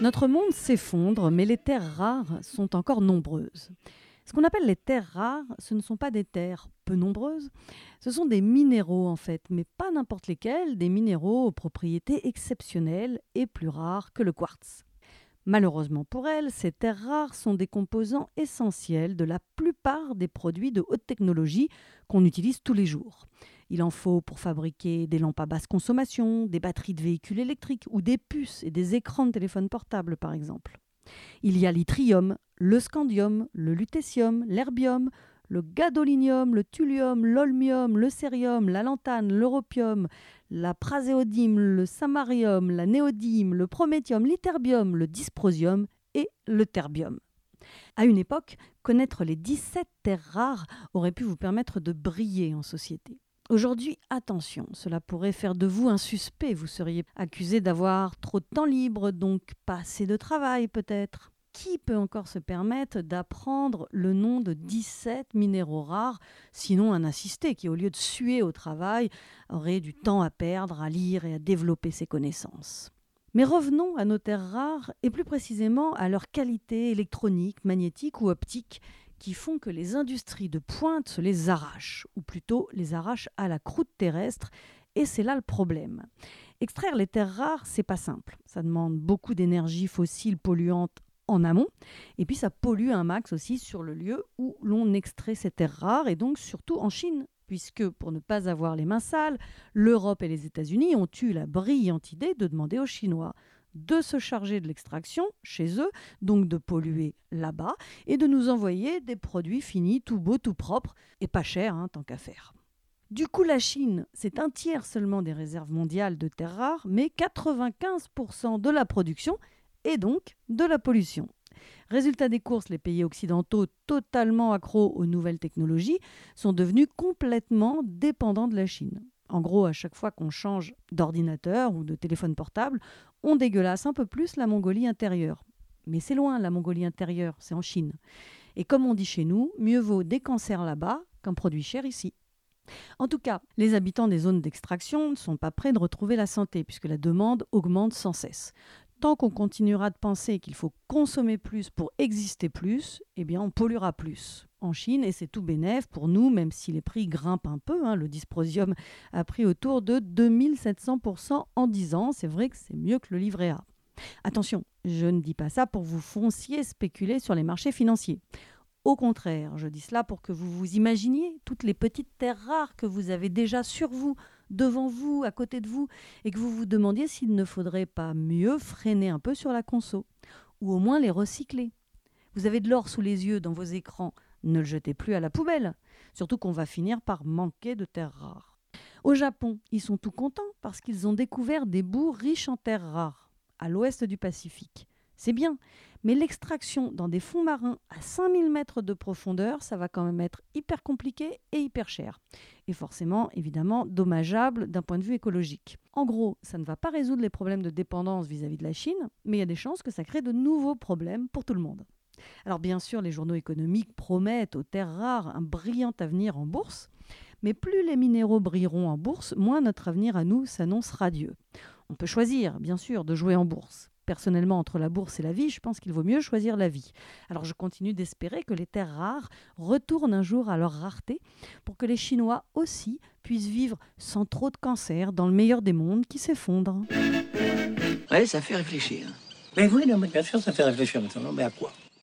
Notre monde s'effondre, mais les terres rares sont encore nombreuses. Ce qu'on appelle les terres rares, ce ne sont pas des terres peu nombreuses, ce sont des minéraux en fait, mais pas n'importe lesquels, des minéraux aux propriétés exceptionnelles et plus rares que le quartz. Malheureusement pour elles, ces terres rares sont des composants essentiels de la plupart des produits de haute technologie qu'on utilise tous les jours. Il en faut pour fabriquer des lampes à basse consommation, des batteries de véhicules électriques ou des puces et des écrans de téléphone portable par exemple. Il y a l'itrium, le scandium, le lutécium, l'herbium, le gadolinium, le thulium, l'olmium, le cérium, la lantane, l'europium, la praséodyme, le samarium, la néodyme, le prométhium, l'iterbium, le dysprosium et le terbium. À une époque, connaître les 17 terres rares aurait pu vous permettre de briller en société. Aujourd'hui, attention, cela pourrait faire de vous un suspect. Vous seriez accusé d'avoir trop de temps libre, donc pas assez de travail peut-être. Qui peut encore se permettre d'apprendre le nom de 17 minéraux rares, sinon un assisté qui, au lieu de suer au travail, aurait du temps à perdre à lire et à développer ses connaissances? Mais revenons à nos terres rares et plus précisément à leur qualité électronique, magnétique ou optique qui font que les industries de pointe se les arrachent, ou plutôt les arrachent à la croûte terrestre, et c'est là le problème. Extraire les terres rares, c'est pas simple. Ça demande beaucoup d'énergie fossile polluante en amont, et puis ça pollue un max aussi sur le lieu où l'on extrait ces terres rares, et donc surtout en Chine, puisque pour ne pas avoir les mains sales, l'Europe et les États-Unis ont eu la brillante idée de demander aux Chinois de se charger de l'extraction chez eux, donc de polluer là-bas, et de nous envoyer des produits finis, tout beaux, tout propres, et pas chers, hein, tant qu'à faire. Du coup, la Chine, c'est un tiers seulement des réserves mondiales de terres rares, mais 95% de la production et donc de la pollution. Résultat des courses, les pays occidentaux totalement accros aux nouvelles technologies sont devenus complètement dépendants de la Chine. En gros, à chaque fois qu'on change d'ordinateur ou de téléphone portable, on dégueulasse un peu plus la Mongolie intérieure. Mais c'est loin, la Mongolie intérieure, c'est en Chine. Et comme on dit chez nous, mieux vaut des cancers là-bas qu'un produit cher ici. En tout cas, les habitants des zones d'extraction ne sont pas prêts de retrouver la santé, puisque la demande augmente sans cesse. Tant qu'on continuera de penser qu'il faut consommer plus pour exister plus, eh bien on polluera plus en Chine et c'est tout bénef pour nous, même si les prix grimpent un peu. Hein. le dysprosium a pris autour de 2700% en 10 ans. C'est vrai que c'est mieux que le livret A. Attention, je ne dis pas ça pour vous foncier spéculer sur les marchés financiers. Au contraire, je dis cela pour que vous vous imaginiez toutes les petites terres rares que vous avez déjà sur vous, devant vous, à côté de vous, et que vous vous demandiez s'il ne faudrait pas mieux freiner un peu sur la conso, ou au moins les recycler. Vous avez de l'or sous les yeux dans vos écrans, ne le jetez plus à la poubelle, surtout qu'on va finir par manquer de terres rares. Au Japon, ils sont tout contents parce qu'ils ont découvert des bouts riches en terres rares, à l'ouest du Pacifique. C'est bien, mais l'extraction dans des fonds marins à 5000 mètres de profondeur, ça va quand même être hyper compliqué et hyper cher. Et forcément, évidemment, dommageable d'un point de vue écologique. En gros, ça ne va pas résoudre les problèmes de dépendance vis à -vis de la Chine, mais il y a des chances que ça crée de nouveaux problèmes pour tout le monde. Alors bien sûr, les journaux économiques promettent aux terres rares un brillant avenir en bourse, mais plus les minéraux brilleront en bourse, moins notre avenir à nous s'annonce radieux. On peut choisir, bien sûr, de jouer en bourse. Personnellement, entre la bourse et la vie, je pense qu'il vaut mieux choisir la vie. Alors je continue d'espérer que les terres rares retournent un jour à leur rareté pour que les Chinois aussi puissent vivre sans trop de cancer dans le meilleur des mondes qui s'effondre. Ouais, ça fait réfléchir. Mais oui, non, mais bien sûr, ça fait réfléchir maintenant. Mais à quoi?